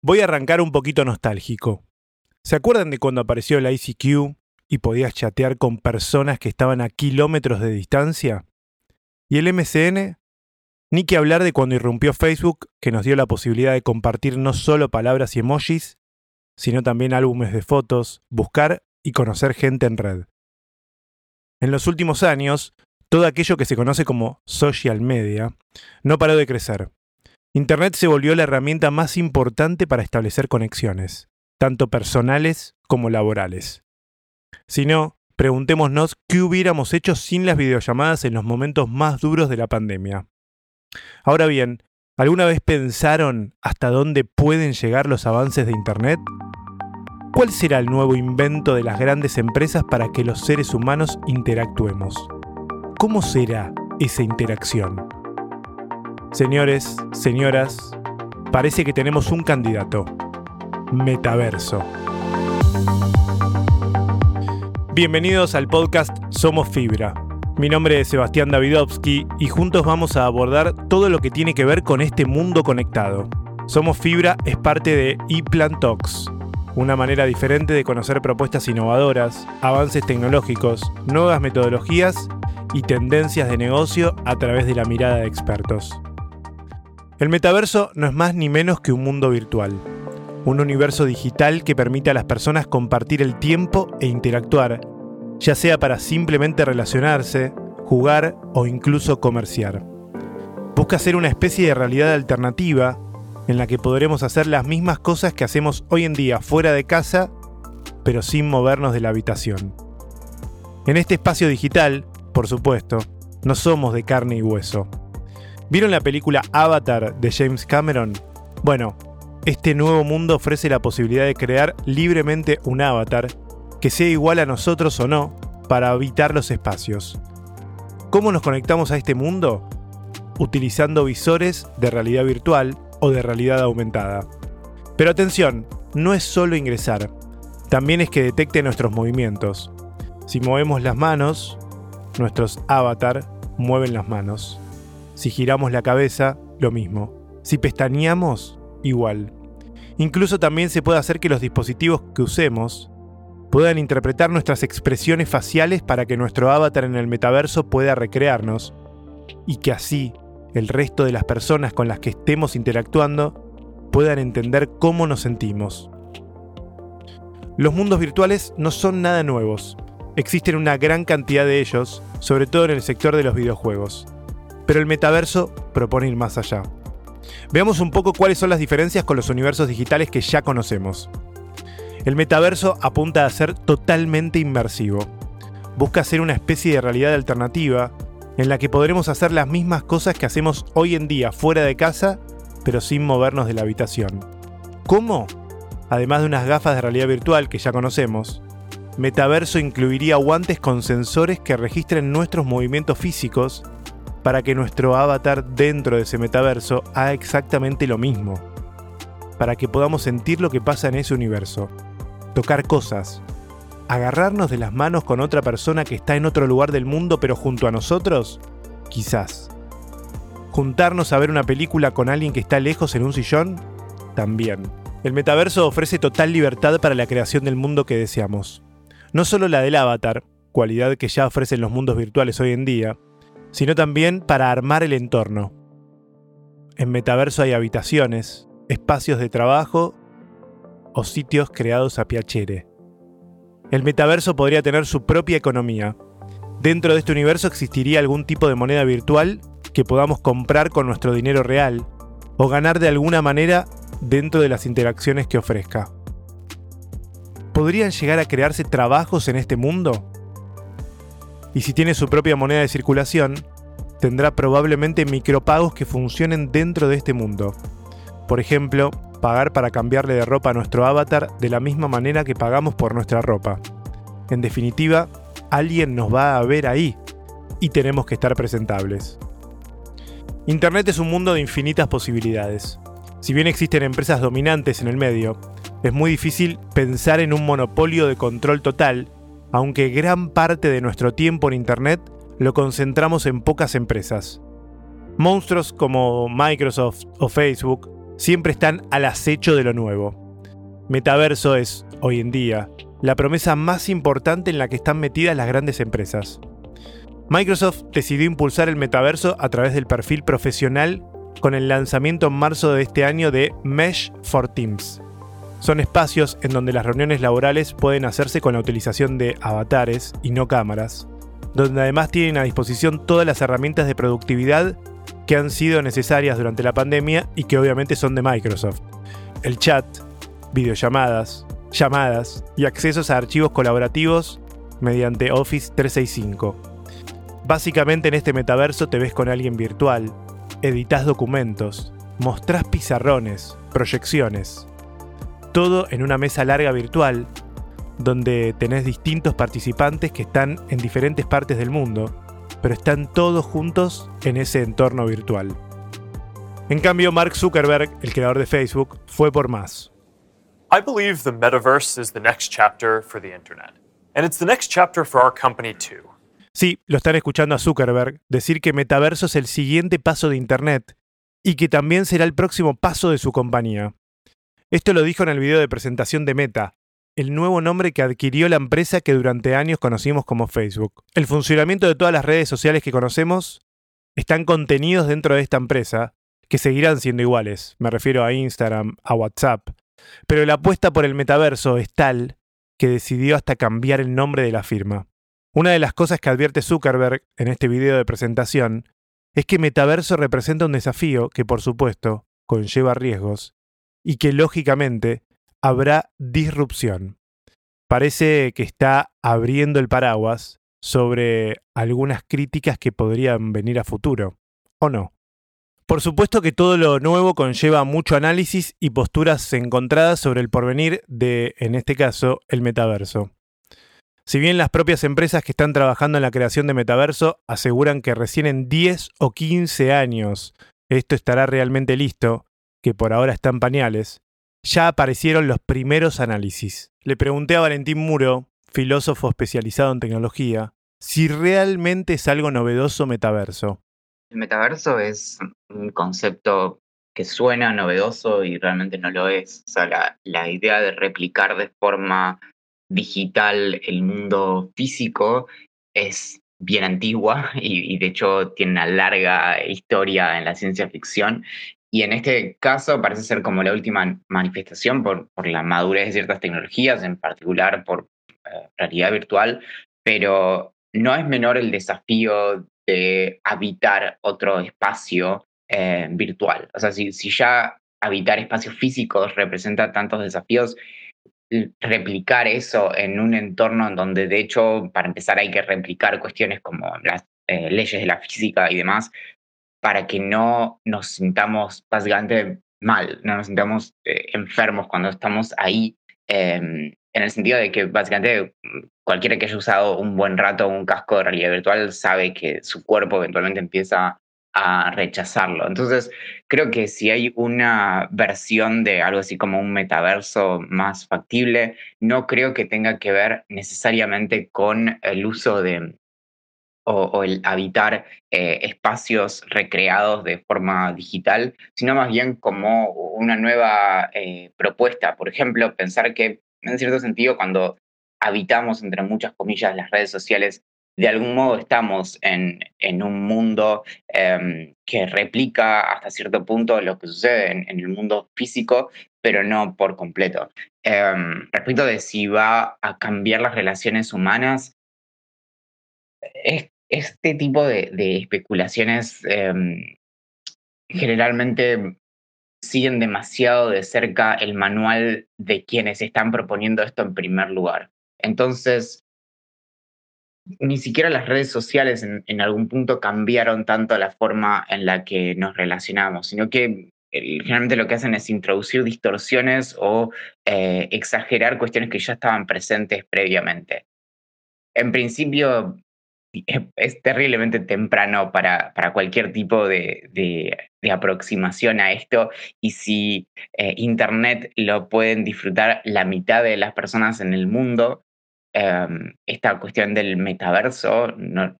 Voy a arrancar un poquito nostálgico. ¿Se acuerdan de cuando apareció la ICQ y podías chatear con personas que estaban a kilómetros de distancia? ¿Y el MCN? Ni que hablar de cuando irrumpió Facebook, que nos dio la posibilidad de compartir no solo palabras y emojis, sino también álbumes de fotos, buscar y conocer gente en red. En los últimos años, todo aquello que se conoce como social media no paró de crecer. Internet se volvió la herramienta más importante para establecer conexiones, tanto personales como laborales. Si no, preguntémonos qué hubiéramos hecho sin las videollamadas en los momentos más duros de la pandemia. Ahora bien, ¿alguna vez pensaron hasta dónde pueden llegar los avances de Internet? ¿Cuál será el nuevo invento de las grandes empresas para que los seres humanos interactuemos? ¿Cómo será esa interacción? Señores, señoras, parece que tenemos un candidato. Metaverso. Bienvenidos al podcast Somos Fibra. Mi nombre es Sebastián Davidovsky y juntos vamos a abordar todo lo que tiene que ver con este mundo conectado. Somos Fibra es parte de ePlan Talks, una manera diferente de conocer propuestas innovadoras, avances tecnológicos, nuevas metodologías y tendencias de negocio a través de la mirada de expertos. El metaverso no es más ni menos que un mundo virtual, un universo digital que permite a las personas compartir el tiempo e interactuar, ya sea para simplemente relacionarse, jugar o incluso comerciar. Busca ser una especie de realidad alternativa en la que podremos hacer las mismas cosas que hacemos hoy en día fuera de casa, pero sin movernos de la habitación. En este espacio digital, por supuesto, no somos de carne y hueso. ¿Vieron la película Avatar de James Cameron? Bueno, este nuevo mundo ofrece la posibilidad de crear libremente un avatar que sea igual a nosotros o no para habitar los espacios. ¿Cómo nos conectamos a este mundo? Utilizando visores de realidad virtual o de realidad aumentada. Pero atención, no es solo ingresar, también es que detecte nuestros movimientos. Si movemos las manos, nuestros avatar mueven las manos. Si giramos la cabeza, lo mismo. Si pestañeamos, igual. Incluso también se puede hacer que los dispositivos que usemos puedan interpretar nuestras expresiones faciales para que nuestro avatar en el metaverso pueda recrearnos y que así el resto de las personas con las que estemos interactuando puedan entender cómo nos sentimos. Los mundos virtuales no son nada nuevos. Existen una gran cantidad de ellos, sobre todo en el sector de los videojuegos pero el metaverso propone ir más allá. Veamos un poco cuáles son las diferencias con los universos digitales que ya conocemos. El metaverso apunta a ser totalmente inmersivo. Busca ser una especie de realidad alternativa en la que podremos hacer las mismas cosas que hacemos hoy en día fuera de casa, pero sin movernos de la habitación. ¿Cómo? Además de unas gafas de realidad virtual que ya conocemos, Metaverso incluiría guantes con sensores que registren nuestros movimientos físicos para que nuestro avatar dentro de ese metaverso haga exactamente lo mismo, para que podamos sentir lo que pasa en ese universo, tocar cosas, agarrarnos de las manos con otra persona que está en otro lugar del mundo pero junto a nosotros, quizás. Juntarnos a ver una película con alguien que está lejos en un sillón, también. El metaverso ofrece total libertad para la creación del mundo que deseamos. No solo la del avatar, cualidad que ya ofrecen los mundos virtuales hoy en día, sino también para armar el entorno. En Metaverso hay habitaciones, espacios de trabajo o sitios creados a piacere. El metaverso podría tener su propia economía. Dentro de este universo existiría algún tipo de moneda virtual que podamos comprar con nuestro dinero real o ganar de alguna manera dentro de las interacciones que ofrezca. ¿Podrían llegar a crearse trabajos en este mundo? Y si tiene su propia moneda de circulación, tendrá probablemente micropagos que funcionen dentro de este mundo. Por ejemplo, pagar para cambiarle de ropa a nuestro avatar de la misma manera que pagamos por nuestra ropa. En definitiva, alguien nos va a ver ahí y tenemos que estar presentables. Internet es un mundo de infinitas posibilidades. Si bien existen empresas dominantes en el medio, es muy difícil pensar en un monopolio de control total aunque gran parte de nuestro tiempo en Internet lo concentramos en pocas empresas. Monstruos como Microsoft o Facebook siempre están al acecho de lo nuevo. Metaverso es, hoy en día, la promesa más importante en la que están metidas las grandes empresas. Microsoft decidió impulsar el metaverso a través del perfil profesional con el lanzamiento en marzo de este año de Mesh for Teams. Son espacios en donde las reuniones laborales pueden hacerse con la utilización de avatares y no cámaras, donde además tienen a disposición todas las herramientas de productividad que han sido necesarias durante la pandemia y que obviamente son de Microsoft. El chat, videollamadas, llamadas y accesos a archivos colaborativos mediante Office 365. Básicamente en este metaverso te ves con alguien virtual, editas documentos, mostrás pizarrones, proyecciones. Todo en una mesa larga virtual, donde tenés distintos participantes que están en diferentes partes del mundo, pero están todos juntos en ese entorno virtual. En cambio, Mark Zuckerberg, el creador de Facebook, fue por más. I believe the metaverse is the next chapter for the internet. And it's the next chapter for our company too. Sí, lo están escuchando a Zuckerberg decir que metaverso es el siguiente paso de Internet y que también será el próximo paso de su compañía. Esto lo dijo en el video de presentación de Meta, el nuevo nombre que adquirió la empresa que durante años conocimos como Facebook. El funcionamiento de todas las redes sociales que conocemos están contenidos dentro de esta empresa, que seguirán siendo iguales. Me refiero a Instagram, a WhatsApp. Pero la apuesta por el metaverso es tal que decidió hasta cambiar el nombre de la firma. Una de las cosas que advierte Zuckerberg en este video de presentación es que metaverso representa un desafío que, por supuesto, conlleva riesgos y que, lógicamente, habrá disrupción. Parece que está abriendo el paraguas sobre algunas críticas que podrían venir a futuro, ¿o no? Por supuesto que todo lo nuevo conlleva mucho análisis y posturas encontradas sobre el porvenir de, en este caso, el metaverso. Si bien las propias empresas que están trabajando en la creación de metaverso aseguran que recién en 10 o 15 años esto estará realmente listo, que por ahora están pañales, ya aparecieron los primeros análisis. Le pregunté a Valentín Muro, filósofo especializado en tecnología, si realmente es algo novedoso metaverso. El metaverso es un concepto que suena novedoso y realmente no lo es. O sea, la idea de replicar de forma digital, el mundo físico, es bien antigua y, de hecho tiene una larga historia en la ciencia ficción. Y en este caso parece ser como la última manifestación por, por la madurez de ciertas tecnologías, en particular por eh, realidad virtual, pero no es menor el desafío de habitar otro espacio eh, virtual. O sea, si, si ya habitar espacios físicos representa tantos desafíos, replicar eso en un entorno en donde de hecho para empezar hay que replicar cuestiones como las eh, leyes de la física y demás para que no nos sintamos básicamente mal, no nos sintamos eh, enfermos cuando estamos ahí, em, en el sentido de que básicamente cualquiera que haya usado un buen rato un casco de realidad virtual sabe que su cuerpo eventualmente empieza a rechazarlo. Entonces, creo que si hay una versión de algo así como un metaverso más factible, no creo que tenga que ver necesariamente con el uso de o, el habitar eh, espacios recreados de forma digital, sino más bien como una nueva eh, propuesta. Por ejemplo, pensar que en cierto sentido cuando habitamos, entre muchas comillas, las redes sociales de algún modo estamos en, en un mundo em, que replica hasta cierto punto lo que sucede en, el mundo físico, pero no por completo. Em, respecto de si va a cambiar las relaciones humanas, este tipo de, especulaciones em, generalmente siguen demasiado de cerca el manual de quienes están proponiendo esto en primer lugar. Entonces, ni siquiera las redes sociales en, algún punto cambiaron tanto la forma en la que nos relacionamos, sino que generalmente lo que hacen es introducir distorsiones o eh, exagerar cuestiones que ya estaban presentes previamente. En principio, es terriblemente temprano para, para cualquier tipo de, de, aproximación a esto y si eh, Internet lo pueden disfrutar la mitad de las personas en el mundo, Em, esta cuestión del metaverso no,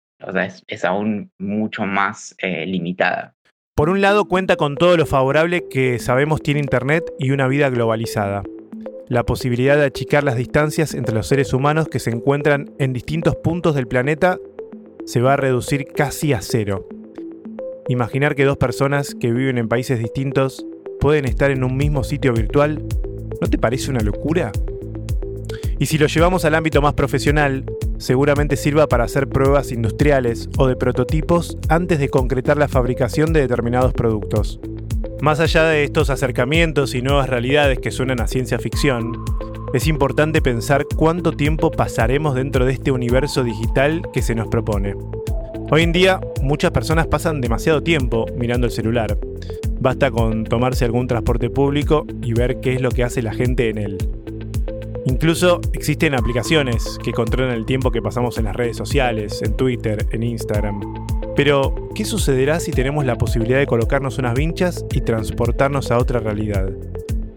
es, aún mucho más eh, limitada. Por un lado cuenta con todo lo favorable que sabemos tiene Internet y una vida globalizada. La posibilidad de achicar las distancias entre los seres humanos que se encuentran en distintos puntos del planeta se va a reducir casi a cero. Imaginar que dos personas que viven en países distintos pueden estar en un mismo sitio virtual, ¿no te parece una locura? Y si lo llevamos al ámbito más profesional, seguramente sirva para hacer pruebas industriales o de prototipos antes de concretar la fabricación de determinados productos. Más allá de estos acercamientos y nuevas realidades que suenan a ciencia ficción, es importante pensar cuánto tiempo pasaremos dentro de este universo digital que se nos propone. Hoy en día muchas personas pasan demasiado tiempo mirando el celular. Basta con tomarse algún transporte público y ver qué es lo que hace la gente en él. Incluso existen aplicaciones que controlan el tiempo que pasamos en las redes sociales, en Twitter, en Instagram. Pero, ¿qué sucederá si tenemos la posibilidad de colocarnos unas vinchas y transportarnos a otra realidad?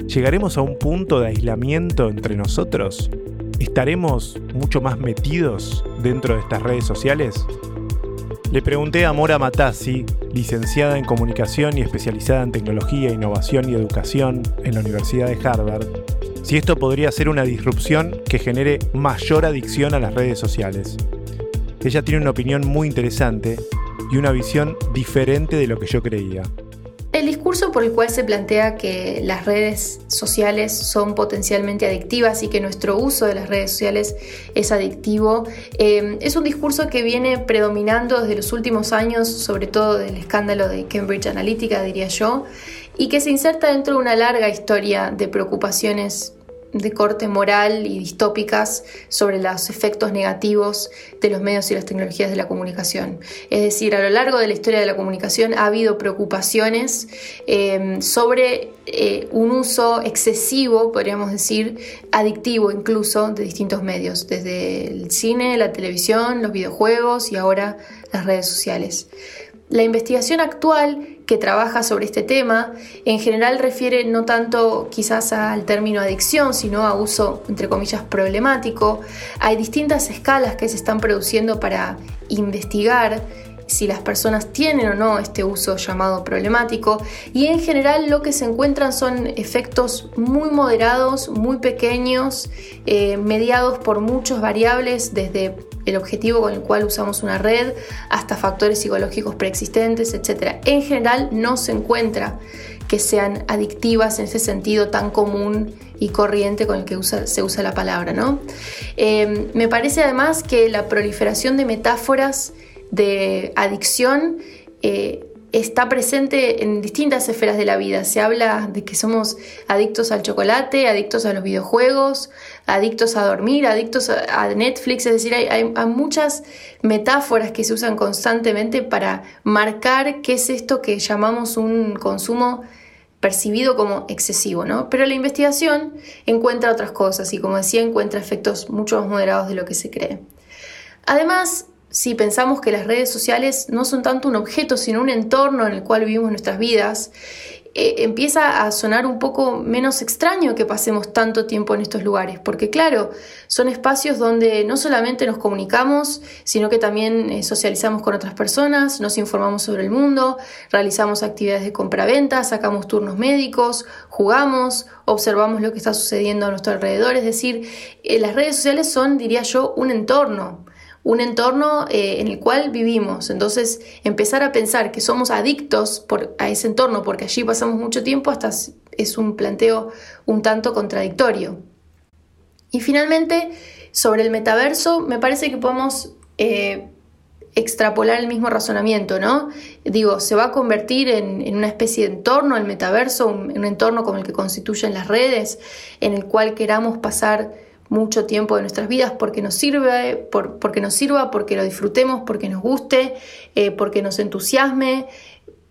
¿Llegaremos a un punto de aislamiento entre nosotros? ¿Estaremos mucho más metidos dentro de estas redes sociales? Le pregunté a Mora Matassi, licenciada en comunicación y especializada en tecnología, innovación y educación en la Universidad de Harvard, si esto podría ser una disrupción que genere mayor adicción a las redes sociales. Ella tiene una opinión muy interesante y una visión diferente de lo que yo creía. Discurso por el cual se plantea que las redes sociales son potencialmente adictivas y que nuestro uso de las redes sociales es adictivo eh, es un discurso que viene predominando desde los últimos años, sobre todo del escándalo de Cambridge Analytica, diría yo, y que se inserta dentro de una larga historia de preocupaciones de corte moral y distópicas sobre los efectos negativos de los medios y las tecnologías de la comunicación. Es decir, a lo largo de la historia de la comunicación ha habido preocupaciones em, sobre eh, un uso excesivo, podríamos decir, adictivo incluso, de distintos medios, desde el cine, la televisión, los videojuegos y ahora las redes sociales. La investigación actual que trabaja sobre este tema en general refiere no tanto quizás al término adicción, sino a uso, entre comillas, problemático. Hay distintas escalas que se están produciendo para investigar si las personas tienen o no este uso llamado problemático y en general lo que se encuentran son efectos muy moderados, muy pequeños, eh, mediados por muchas variables desde el objetivo con el cual usamos una red hasta factores psicológicos preexistentes, etc. En general no se encuentra que sean adictivas en ese sentido tan común y corriente con el que se usa la palabra. ¿no? Eh, me parece además que la proliferación de metáforas de adicción eh, está presente en distintas esferas de la vida. Se habla de que somos adictos al chocolate, adictos a los videojuegos, adictos a dormir, adictos a, Netflix, es decir, hay, muchas metáforas que se usan constantemente para marcar qué es esto que llamamos un consumo percibido como excesivo, ¿no? Pero la investigación encuentra otras cosas y como decía, encuentra efectos mucho más moderados de lo que se cree. Además, si pensamos que las redes sociales no son tanto un objeto, sino un entorno en el cual vivimos nuestras vidas, eh, empieza a sonar un poco menos extraño que pasemos tanto tiempo en estos lugares, porque claro, son espacios donde no solamente nos comunicamos, sino que también eh, socializamos con otras personas, nos informamos sobre el mundo, realizamos actividades de compra-venta, sacamos turnos médicos, jugamos, observamos lo que está sucediendo a nuestro alrededor, es decir, eh, las redes sociales son, diría yo, un entorno un entorno eh, en el cual vivimos. Entonces, empezar a pensar que somos adictos a ese entorno porque allí pasamos mucho tiempo hasta es un planteo un tanto contradictorio. Y finalmente, sobre el metaverso, me parece que podemos eh, extrapolar el mismo razonamiento, ¿no? Digo, se va a convertir en, una especie de entorno, el metaverso, un, un entorno como el que constituyen las redes, en el cual queramos pasar mucho tiempo de nuestras vidas porque nos sirve, porque nos sirva, porque lo disfrutemos, porque nos guste, eh, porque nos entusiasme,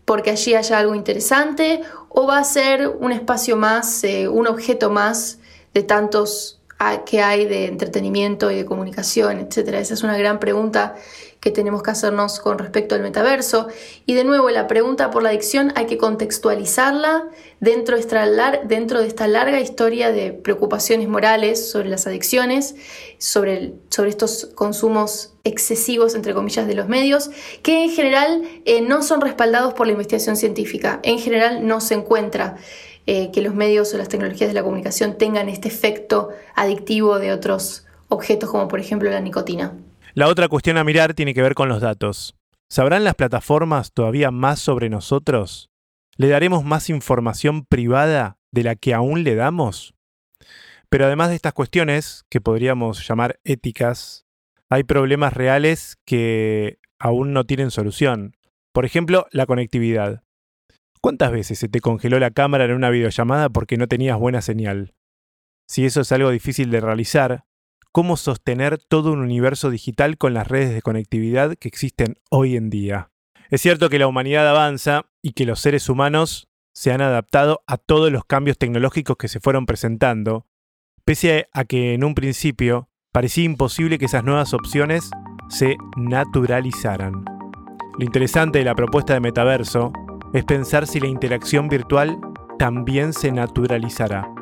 porque allí haya algo interesante, o va a ser un espacio más, eh, un objeto más de tantos que hay de entretenimiento y de comunicación, etcétera. Esa es una gran pregunta que tenemos que hacernos con respecto al metaverso. Y de nuevo, la pregunta por la adicción hay que contextualizarla dentro de esta, larga historia de preocupaciones morales sobre las adicciones, sobre, sobre estos consumos excesivos, entre comillas, de los medios, que en general eh, no son respaldados por la investigación científica. En general no se encuentra eh, que los medios o las tecnologías de la comunicación tengan este efecto adictivo de otros objetos como por ejemplo la nicotina. La otra cuestión a mirar tiene que ver con los datos. ¿Sabrán las plataformas todavía más sobre nosotros? ¿Le daremos más información privada de la que aún le damos? Pero además de estas cuestiones, que podríamos llamar éticas, hay problemas reales que aún no tienen solución. Por ejemplo, la conectividad. ¿Cuántas veces se te congeló la cámara en una videollamada porque no tenías buena señal? Si eso es algo difícil de realizar, ¿cómo sostener todo un universo digital con las redes de conectividad que existen hoy en día? Es cierto que la humanidad avanza y que los seres humanos se han adaptado a todos los cambios tecnológicos que se fueron presentando, pese a que en un principio parecía imposible que esas nuevas opciones se naturalizaran. Lo interesante de la propuesta de metaverso es pensar si la interacción virtual también se naturalizará.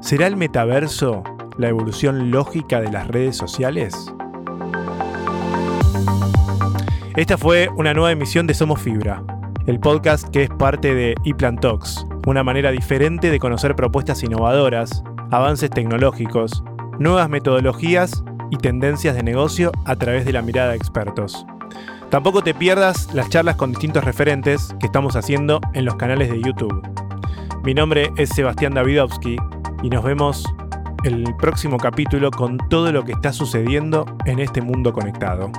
¿Será el metaverso la evolución lógica de las redes sociales? Esta fue una nueva emisión de Somos Fibra, el podcast que es parte de ePlan Talks, una manera diferente de conocer propuestas innovadoras, avances tecnológicos, nuevas metodologías y tendencias de negocio a través de la mirada de expertos. Tampoco te pierdas las charlas con distintos referentes que estamos haciendo en los canales de YouTube. Mi nombre es Sebastián Davidovsky y nos vemos el próximo capítulo con todo lo que está sucediendo en este mundo conectado.